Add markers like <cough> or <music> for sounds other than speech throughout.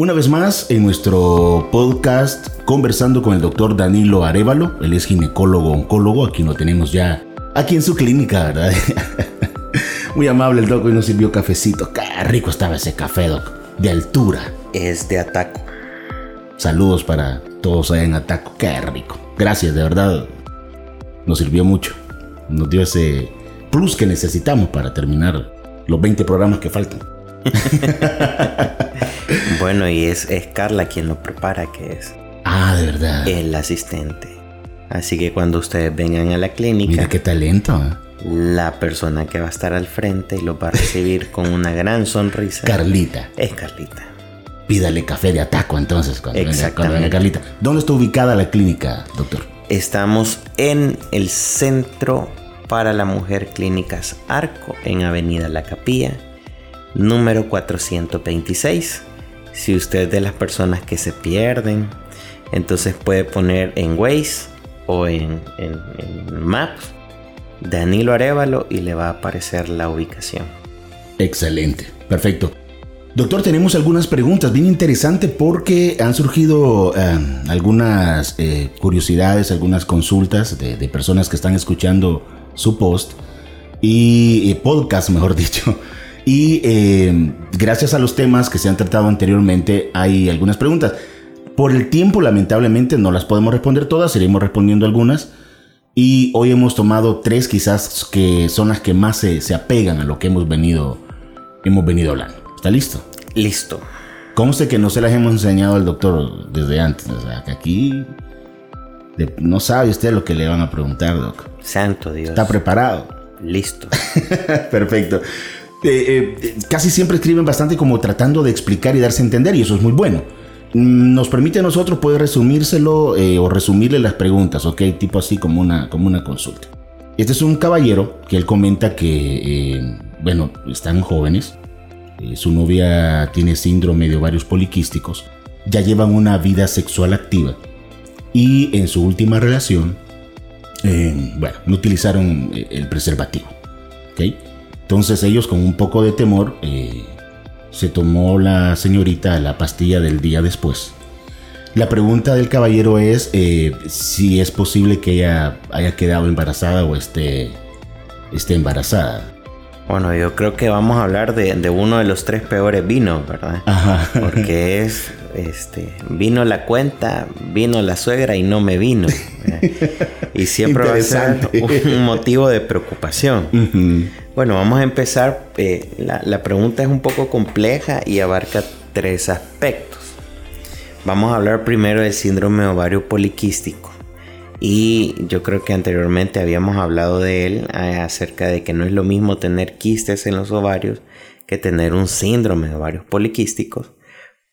Una vez más, en nuestro podcast, conversando con el doctor Danilo Arevalo, él es ginecólogo oncólogo, aquí lo tenemos ya, aquí en su clínica, ¿verdad? <laughs> Muy amable el doc, y nos sirvió cafecito. Qué rico estaba ese café, doc, de altura. Es de Ataco. Saludos para todos allá en Ataco, qué rico. Gracias, de verdad, nos sirvió mucho. Nos dio ese plus que necesitamos para terminar los 20 programas que faltan. <laughs> bueno, y es, Carla quien lo prepara, que es. Ah, de verdad. El asistente. Así que cuando ustedes vengan a la clínica. Mira qué talento. ¿eh? La persona que va a estar al frente y los va a recibir con una gran sonrisa. Carlita. Es Carlita. Pídale café de ataco entonces cuando Exactamente. Carlita. ¿Dónde está ubicada la clínica, doctor? Estamos en el Centro para la Mujer Clínicas Arco, en Avenida La Capilla, número 426. Si usted es de las personas que se pierden, entonces puede poner en Waze o en, Maps Danilo Arevalo y le va a aparecer la ubicación. Excelente, perfecto. Doctor, tenemos algunas preguntas bien interesantes porque han surgido eh, algunas eh, curiosidades, algunas consultas de, personas que están escuchando su post y podcast, mejor <laughs> dicho. Y eh, gracias a los temas que se han tratado anteriormente, hay algunas preguntas. Por el tiempo, lamentablemente, no las podemos responder todas, iremos respondiendo algunas. Y hoy hemos tomado tres quizás que son las que más se, se apegan a lo que hemos venido, hemos venido hablando. ¿Está listo? Listo. ¿Cómo sé que no se las hemos enseñado al doctor desde antes? O sea, que aquí no sabe usted lo que le van a preguntar, doc. Santo Dios. ¿Está preparado? Listo. <laughs> Perfecto. Eh, eh, casi siempre escriben bastante como tratando de explicar y darse a entender y eso es muy bueno. Nos permite a nosotros poder resumírselo eh, o resumirle las preguntas, ¿ok? Tipo así como una, como una consulta. Este es un caballero que él comenta que, bueno, están jóvenes, su novia tiene síndrome de ovarios poliquísticos, ya llevan una vida sexual activa y en su última relación, bueno, no utilizaron el preservativo. Entonces ellos con un poco de temor se tomó la señorita la pastilla del día después. La pregunta del caballero es si es posible que ella haya quedado embarazada o esté, esté embarazada. Bueno, yo creo que vamos a hablar de, uno de los tres peores vinos, ¿verdad? Ajá. Porque es, este, vino la cuenta, vino la suegra y no me vino. <laughs> Y siempre va a ser un motivo de preocupación. Bueno, vamos a empezar. Eh, la, pregunta es un poco compleja y abarca tres aspectos. Vamos a hablar primero del síndrome ovario poliquístico. Y yo creo que anteriormente habíamos hablado de él eh, acerca de que no es lo mismo tener quistes en los ovarios que tener un síndrome de ovarios poliquísticos.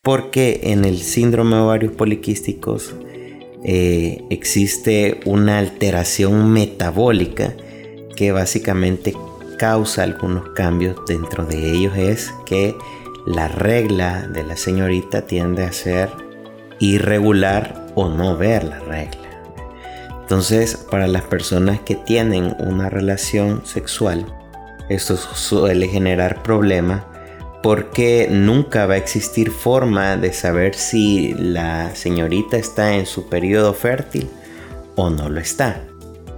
Porque en el síndrome de ovarios poliquísticos eh, existe una alteración metabólica que básicamente causa algunos cambios. Dentro de ellos es que la regla de la señorita tiende a ser irregular o no ver la regla. Entonces, para las personas que tienen una relación sexual, esto suele generar problemas porque nunca va a existir forma de saber si la señorita está en su periodo fértil o no lo está.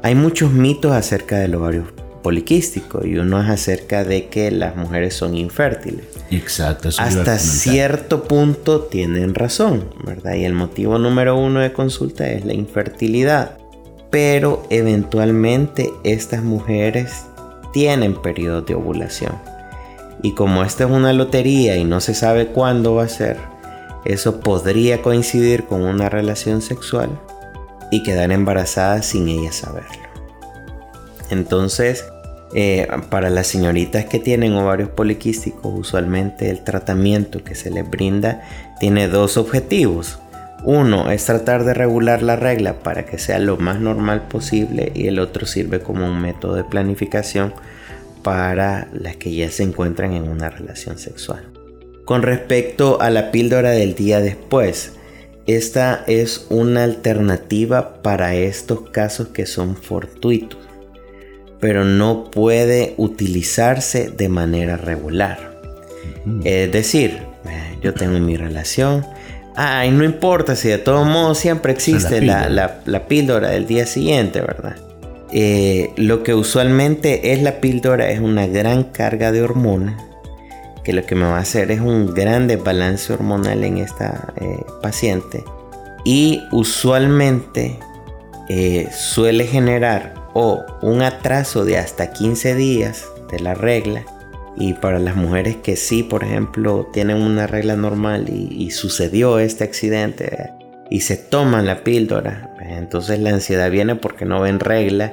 Hay muchos mitos acerca del ovario poliquístico y uno es acerca de que las mujeres son infértiles. Exacto. Hasta cierto punto tienen razón, ¿verdad? Y el motivo número uno de consulta es la infertilidad pero eventualmente estas mujeres tienen periodos de ovulación. Y como esta es una lotería y no se sabe cuándo va a ser, eso podría coincidir con una relación sexual y quedar embarazada sin ella saberlo. Entonces, eh, para las señoritas que tienen ovarios poliquísticos, usualmente el tratamiento que se les brinda tiene dos objetivos. Uno es tratar de regular la regla para que sea lo más normal posible y el otro sirve como un método de planificación para las que ya se encuentran en una relación sexual. Con respecto a la píldora del día después, esta es una alternativa para estos casos que son fortuitos, pero no puede utilizarse de manera regular. Es decir, yo tengo mi relación. Ay, no importa si de todos modos siempre existe la, píldora del día siguiente, ¿verdad? Eh, lo que usualmente es la píldora es una gran carga de hormonas que lo que me va a hacer es un gran desbalance hormonal en esta eh, paciente y usualmente eh, suele generar o un atraso de hasta 15 días de la regla. Y para las mujeres que sí, por ejemplo, tienen una regla normal y, sucedió este accidente y se toman la píldora, entonces la ansiedad viene porque no ven regla.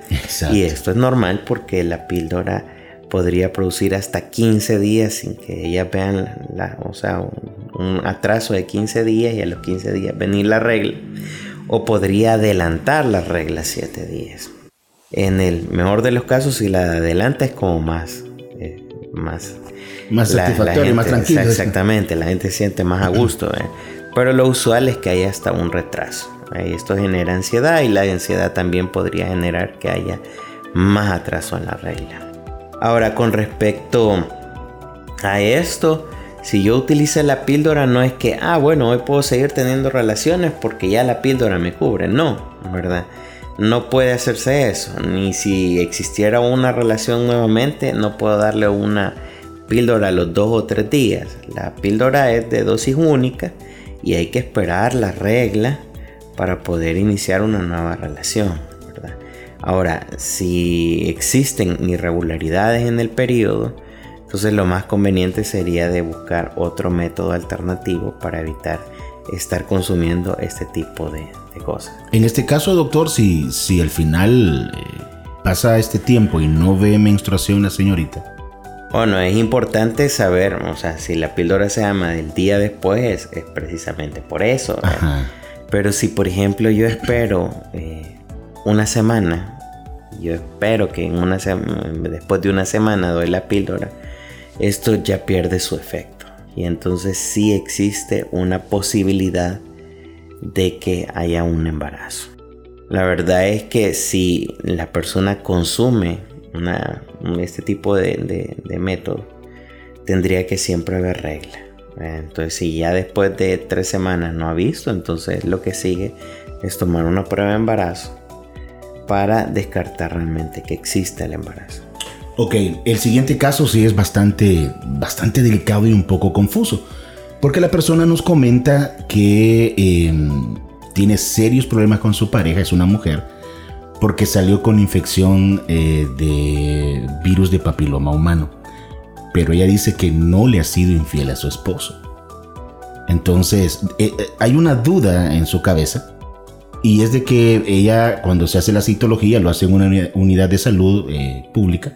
Y esto es normal porque la píldora podría producir hasta 15 días sin que ellas vean la, o sea, un, atraso de 15 días y a los 15 días venir la regla. O podría adelantar la regla 7 días. En el mejor de los casos si la adelanta es como más eh, más más satisfactorio, más tranquilo. Exactamente, la gente se siente más a gusto. ¿eh? Pero lo usual es que haya hasta un retraso. ¿eh? Esto genera ansiedad y la ansiedad también podría generar que haya más atraso en la regla. Ahora, con respecto a esto, si yo utilicé la píldora, no es que, ah, bueno, hoy puedo seguir teniendo relaciones porque ya la píldora me cubre. No, ¿verdad? No puede hacerse eso. Ni si existiera una relación nuevamente, no puedo darle una píldora a los dos o tres días. La píldora es de dosis única y hay que esperar la regla para poder iniciar una nueva relación. Ahora, si existen irregularidades en el periodo, entonces lo más conveniente sería de buscar otro método alternativo para evitar estar consumiendo este tipo de, cosas. En este caso, doctor, si, si al final eh, pasa este tiempo y no ve menstruación la señorita. Bueno, es importante saber, o sea, si la píldora se llama del día después, es, precisamente por eso. Pero si, por ejemplo, yo espero eh, una semana yo espero que en una después de una semana doy la píldora, esto ya pierde su efecto. Y entonces sí existe una posibilidad de que haya un embarazo. La verdad es que si la persona consume este tipo de, de método, tendría que siempre haber regla. Entonces, si ya después de tres semanas no ha visto, entonces lo que sigue es tomar una prueba de embarazo para descartar realmente que exista el embarazo. Ok, el siguiente caso sí es bastante, bastante delicado y un poco confuso, porque la persona nos comenta que em, tiene serios problemas con su pareja, es una mujer, porque salió con infección eh, de virus de papiloma humano, pero ella dice que no le ha sido infiel a su esposo. Entonces, eh, eh, hay una duda en su cabeza y es de que ella, cuando se hace la citología, lo hace en una unidad de salud pública.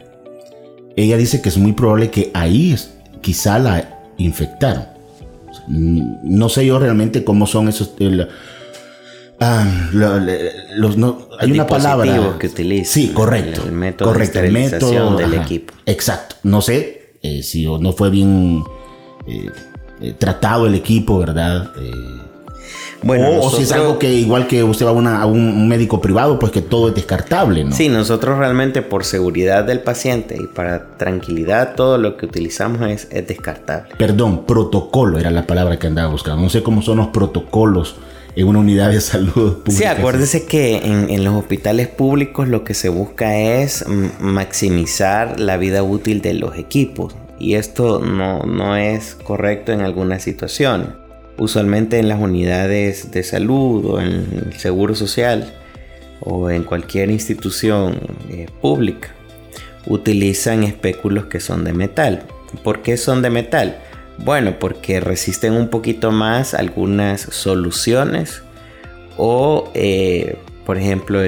Ella dice que es muy probable que ahí quizá la infectaron. No sé yo realmente cómo son esos. Ah, los, no, hay una palabra que utiliza. Sí, correcto. El, método de esterilización del equipo. Exacto. No sé eh, si no fue bien eh, tratado el equipo, ¿verdad? Bueno, o, si es algo que igual que usted va a, un médico privado, pues que todo es descartable, ¿no? Sí, nosotros realmente por seguridad del paciente y para tranquilidad todo lo que utilizamos es, descartable. Perdón, protocolo era la palabra que andaba buscando. No sé cómo son los protocolos en una unidad de <laughs> salud pública. Sí, acuérdese que en, los hospitales públicos lo que se busca es maximizar la vida útil de los equipos y esto no, no es correcto en algunas situaciones usualmente en las unidades de salud o en el seguro social o en cualquier institución eh, pública utilizan espéculos que son de metal. ¿Por qué son de metal? Bueno, porque resisten un poquito más algunas soluciones o, eh, por ejemplo,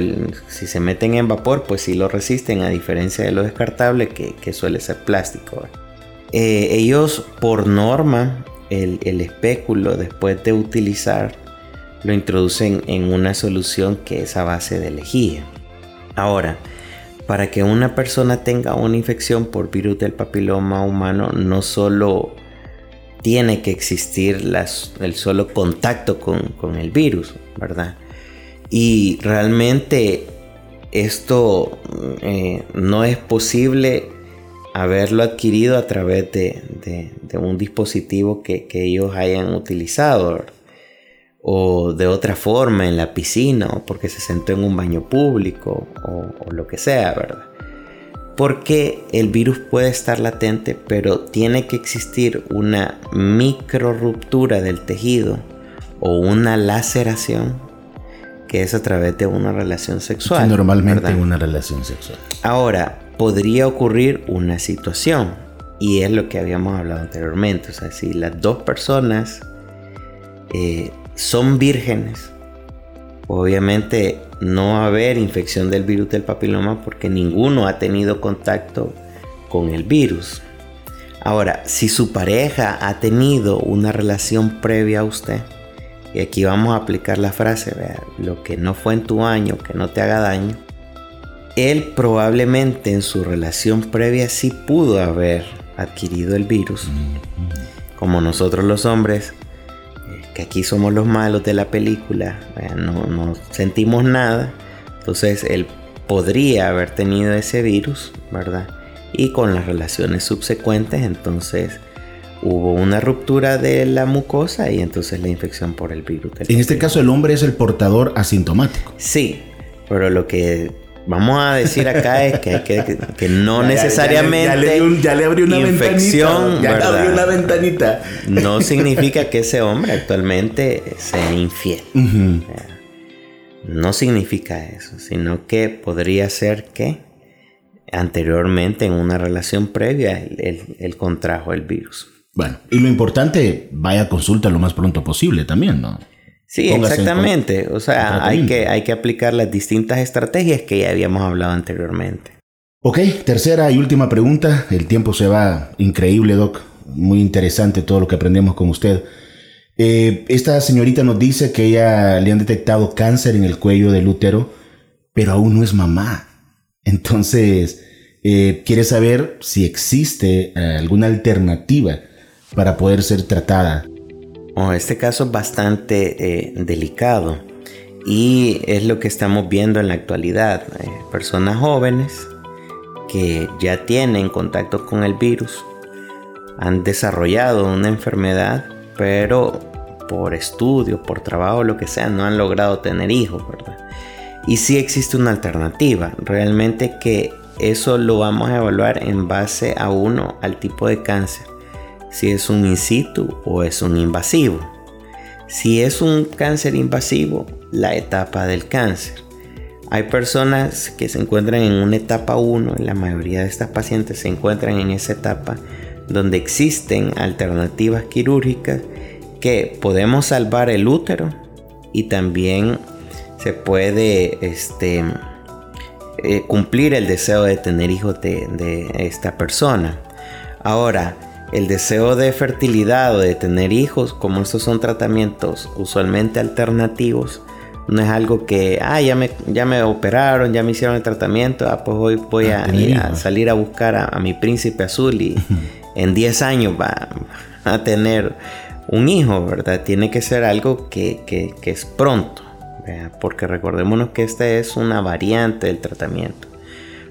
si se meten en vapor, pues sí lo resisten a diferencia de lo descartable que, suele ser plástico. Eh, ellos por norma el, espéculo después de utilizar lo introducen en una solución que es a base de lejía. Ahora, para que una persona tenga una infección por virus del papiloma humano, no solo tiene que existir el solo contacto con, el virus, ¿verdad? Y realmente esto eh, no es posible haberlo adquirido a través de, un dispositivo que, ellos hayan utilizado o de otra forma en la piscina o porque se sentó en un baño público o, o lo que sea, ¿verdad? Porque el virus puede estar latente, pero tiene que existir una micro ruptura del tejido o una laceración que es a través de una relación sexual. normalmente una relación sexual. Ahora, podría ocurrir una situación, y es lo que habíamos hablado anteriormente, o sea, si las dos personas eh, son vírgenes, obviamente no va a haber infección del virus del papiloma porque ninguno ha tenido contacto con el virus. Ahora, si su pareja ha tenido una relación previa a usted, y aquí vamos a aplicar la frase, lo que no fue en tu año, que no te haga daño, él probablemente en su relación previa sí pudo haber adquirido el virus, como nosotros los hombres que aquí somos los malos de la película, no, no sentimos nada, entonces él podría haber tenido ese virus, ¿verdad? Y con las relaciones subsecuentes, entonces hubo una ruptura de la mucosa y entonces la infección por el virus. En este caso el hombre es el portador asintomático. Sí, pero lo que vamos a decir acá es que, que, no <laughs> necesariamente ya, le, abrió una infección, ventanita, ya le abrió una ventanita. No significa que ese hombre actualmente sea infiel. No significa eso, sino que podría ser que anteriormente en una relación previa él, contrajo el virus. Bueno, y lo importante, vaya a consulta lo más pronto posible también, ¿no? Sí, exactamente. O sea, hay que, hay que aplicar las distintas estrategias que ya habíamos hablado anteriormente. Ok, tercera y última pregunta. El tiempo se va increíble, Doc. Muy interesante todo lo que aprendemos con usted. Eh, esta señorita nos dice que ella le han detectado cáncer en el cuello del útero, pero aún no es mamá. Entonces, eh, quiere saber si existe eh, alguna alternativa para poder ser tratada Oh, este caso es bastante eh, delicado y es lo que estamos viendo en la actualidad. Eh, personas jóvenes que ya tienen contacto con el virus han desarrollado una enfermedad, pero por estudio, por trabajo, lo que sea, no han logrado tener hijos, ¿verdad? Y sí existe una alternativa, realmente que eso lo vamos a evaluar en base a uno, al tipo de cáncer si es un in situ o es un invasivo. Si es un cáncer invasivo, la etapa del cáncer. Hay personas que se encuentran en una etapa 1, la mayoría de estas pacientes se encuentran en esa etapa donde existen alternativas quirúrgicas que podemos salvar el útero y también se puede este, eh, cumplir el deseo de tener hijos de, de esta persona. Ahora, el deseo de fertilidad o de tener hijos, como estos son tratamientos usualmente alternativos, no es algo que, ah, ya me, ya me operaron, ya me hicieron el tratamiento, ah, pues hoy voy a, salir a buscar a, mi príncipe azul y en 10 años va a tener un hijo, ¿verdad? Tiene que ser algo que, que es pronto, porque recordémonos que esta es una variante del tratamiento.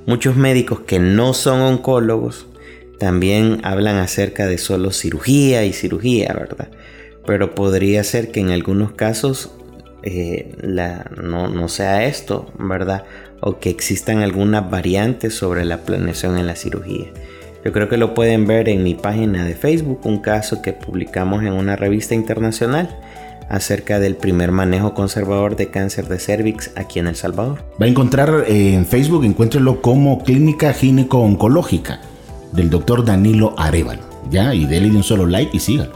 Muchos médicos que no son oncólogos, también hablan acerca de solo cirugía y cirugía, ¿verdad? Pero podría ser que en algunos casos eh, no, sea esto, ¿verdad? O que existan algunas variantes sobre la planeación en la cirugía. Yo creo que lo pueden ver en mi página de Facebook, un caso que publicamos en una revista internacional acerca del primer manejo conservador de cáncer de cervix aquí en El Salvador. Va a encontrar eh, en Facebook, encuéntrelo como Clínica Gineco-Oncológica del doctor Danilo Arevalo. Ya, y déle un solo like y sígalo.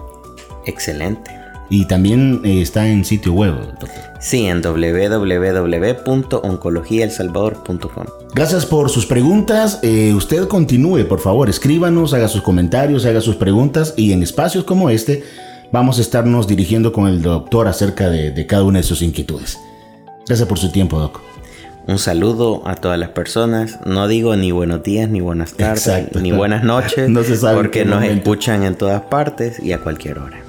Excelente. Y también eh, está en sitio web, doctor. Sí, en www.oncologiaelsalvador.com. Gracias por sus preguntas. Eh, usted continúe, por favor, escríbanos, haga sus comentarios, haga sus preguntas y en espacios como este vamos a estarnos dirigiendo con el doctor acerca de, de cada una de sus inquietudes. Gracias por su tiempo, doc. Un saludo a todas las personas. No digo ni buenos días, ni buenas tardes, ni buenas <laughs> noches, no se sabe porque nos escuchan en todas partes y a cualquier hora.